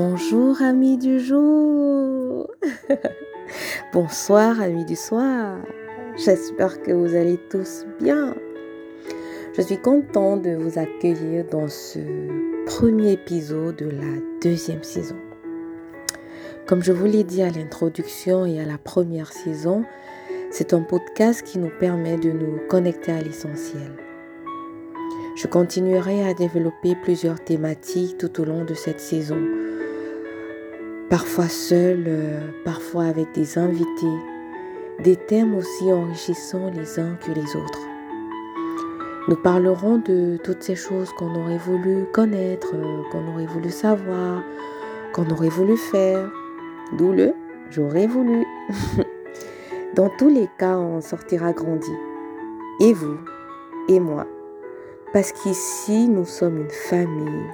Bonjour amis du jour. Bonsoir amis du soir. J'espère que vous allez tous bien. Je suis contente de vous accueillir dans ce premier épisode de la deuxième saison. Comme je vous l'ai dit à l'introduction et à la première saison, c'est un podcast qui nous permet de nous connecter à l'essentiel. Je continuerai à développer plusieurs thématiques tout au long de cette saison parfois seul, euh, parfois avec des invités, des thèmes aussi enrichissants les uns que les autres. Nous parlerons de toutes ces choses qu'on aurait voulu connaître, euh, qu'on aurait voulu savoir, qu'on aurait voulu faire, d'où le j'aurais voulu. Dans tous les cas, on sortira grandi. Et vous, et moi. Parce qu'ici, nous sommes une famille,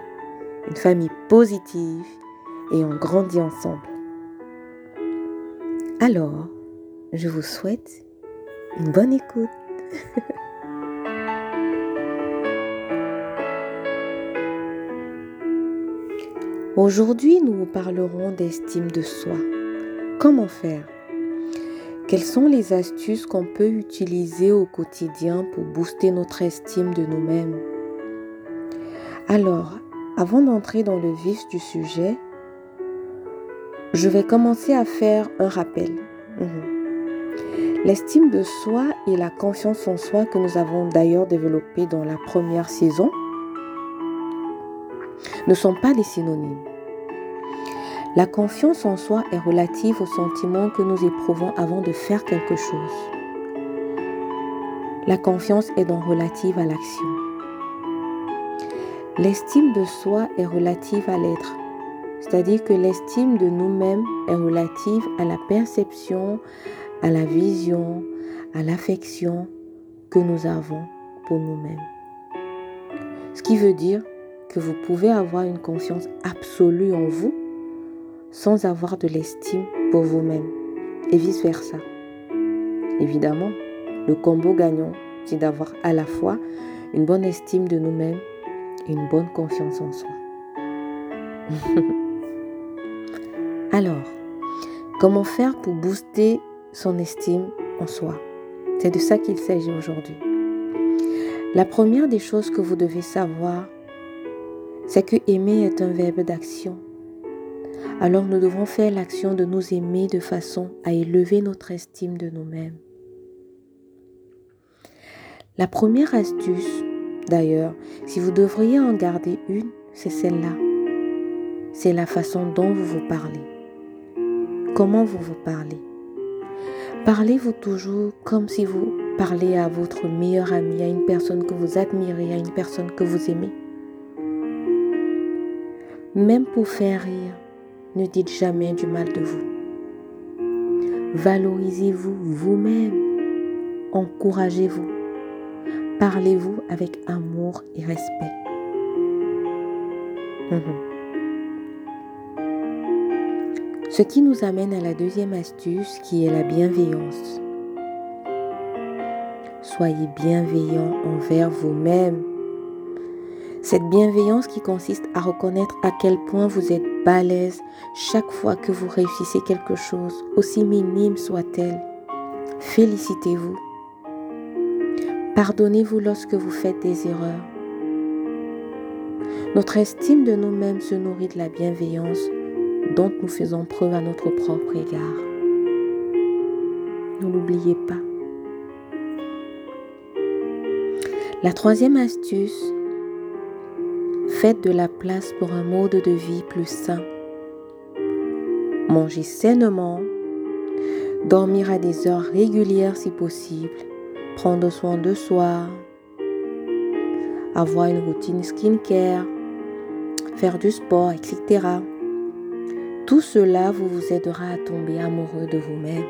une famille positive et on grandit ensemble. Alors, je vous souhaite une bonne écoute. Aujourd'hui, nous vous parlerons d'estime de soi. Comment faire? Quelles sont les astuces qu'on peut utiliser au quotidien pour booster notre estime de nous-mêmes? Alors, avant d'entrer dans le vif du sujet, je vais commencer à faire un rappel. Mhm. L'estime de soi et la confiance en soi que nous avons d'ailleurs développé dans la première saison ne sont pas des synonymes. La confiance en soi est relative au sentiment que nous éprouvons avant de faire quelque chose. La confiance est donc relative à l'action. L'estime de soi est relative à l'être. C'est-à-dire que l'estime de nous-mêmes est relative à la perception, à la vision, à l'affection que nous avons pour nous-mêmes. Ce qui veut dire que vous pouvez avoir une confiance absolue en vous sans avoir de l'estime pour vous-même et vice-versa. Évidemment, le combo gagnant, c'est d'avoir à la fois une bonne estime de nous-mêmes et une bonne confiance en soi. Alors, comment faire pour booster son estime en soi? C'est de ça qu'il s'agit aujourd'hui. La première des choses que vous devez savoir, c'est que aimer est un verbe d'action. Alors nous devons faire l'action de nous aimer de façon à élever notre estime de nous-mêmes. La première astuce, d'ailleurs, si vous devriez en garder une, c'est celle-là. C'est la façon dont vous vous parlez. Comment vous vous parlez Parlez-vous toujours comme si vous parlez à votre meilleur ami, à une personne que vous admirez, à une personne que vous aimez Même pour faire rire, ne dites jamais du mal de vous. Valorisez-vous vous-même. Encouragez-vous. Parlez-vous avec amour et respect. Mhm. Ce qui nous amène à la deuxième astuce qui est la bienveillance. Soyez bienveillant envers vous-même. Cette bienveillance qui consiste à reconnaître à quel point vous êtes balèze chaque fois que vous réussissez quelque chose, aussi minime soit-elle. Félicitez-vous. Pardonnez-vous lorsque vous faites des erreurs. Notre estime de nous-mêmes se nourrit de la bienveillance dont nous faisons preuve à notre propre égard. Ne l'oubliez pas. La troisième astuce, faites de la place pour un mode de vie plus sain. Mangez sainement, dormir à des heures régulières si possible, prendre soin de soi, avoir une routine skincare, faire du sport, etc. Tout cela vous, aidera à tomber amoureux de vous-même.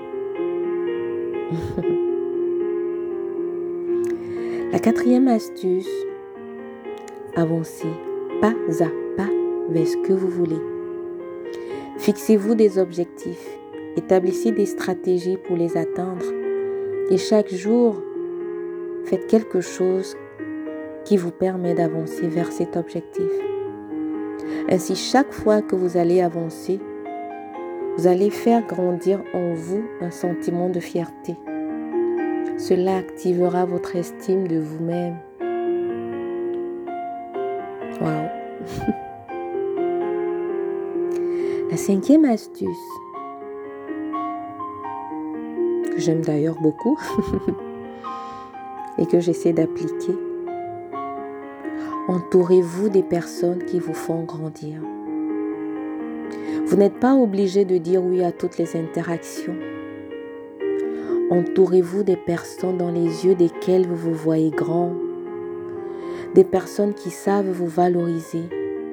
La quatrième astuce, avancez pas à pas vers ce que vous voulez. Fixez-vous des objectifs, établissez des stratégies pour les atteindre et chaque jour, faites quelque chose qui vous permet d'avancer vers cet objectif. Ainsi, chaque fois que vous allez avancer, vous allez faire grandir en vous un sentiment de fierté. Cela activera votre estime de vous-même. Waouh! La cinquième astuce, que j'aime d'ailleurs beaucoup et que j'essaie d'appliquer, entourez-vous des personnes qui vous font grandir. Vous n'êtes pas obligé de dire oui à toutes les interactions. Entourez-vous des personnes dans les yeux desquelles vous vous voyez grand. Des personnes qui savent vous valoriser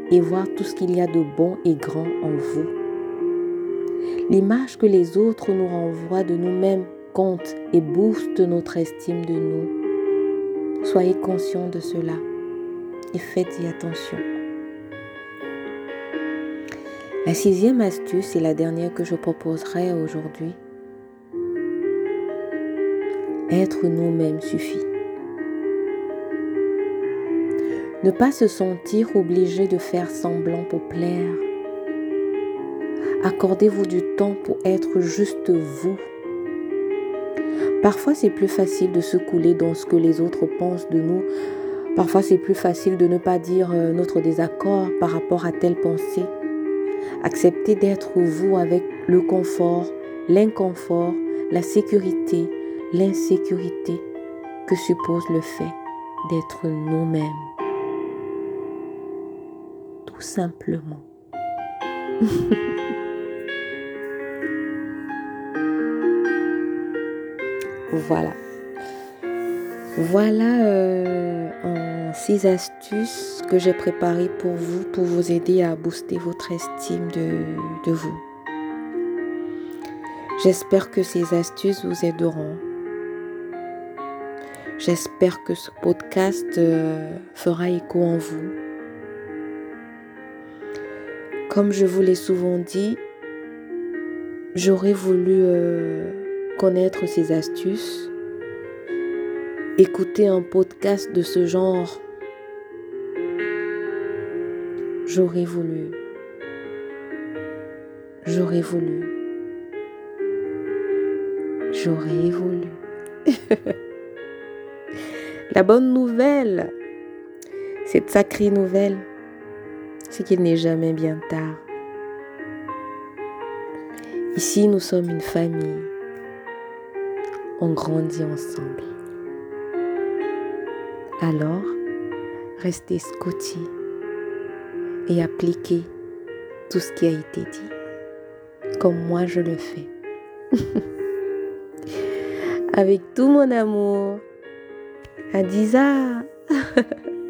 et voir tout ce qu'il y a de bon et grand en vous. L'image que les autres nous renvoient de nous-mêmes compte et booste notre estime de nous. Soyez conscients de cela et faites-y attention. La sixième astuce et la dernière que je proposerai aujourd'hui. Être nous-mêmes suffit. Ne pas se sentir obligé de faire semblant pour plaire. Accordez-vous du temps pour être juste vous. Parfois c'est plus facile de se couler dans ce que les autres pensent de nous. Parfois c'est plus facile de ne pas dire euh, notre désaccord par rapport à telle pensée. Acceptez d'être vous avec le confort, l'inconfort, la sécurité, l'insécurité que suppose le fait d'être nous-mêmes. Tout simplement. voilà. Voilà euh, six astuces que j'ai préparées pour vous, pour vous aider à booster votre estime de, vous. J'espère que ces astuces vous aideront. J'espère que ce podcast euh, fera écho en vous. Comme je vous l'ai souvent dit, j'aurais voulu euh, connaître ces astuces écouter un podcast de ce genre, j'aurais voulu. J'aurais voulu. J'aurais voulu. La bonne nouvelle, cette sacrée nouvelle, c'est qu'il n'est jamais bien tard. Ici, nous sommes une famille. On grandit ensemble. Alors, restez scotché et appliquez tout ce qui a été dit, comme moi je le fais. Avec tout mon amour, Adiza.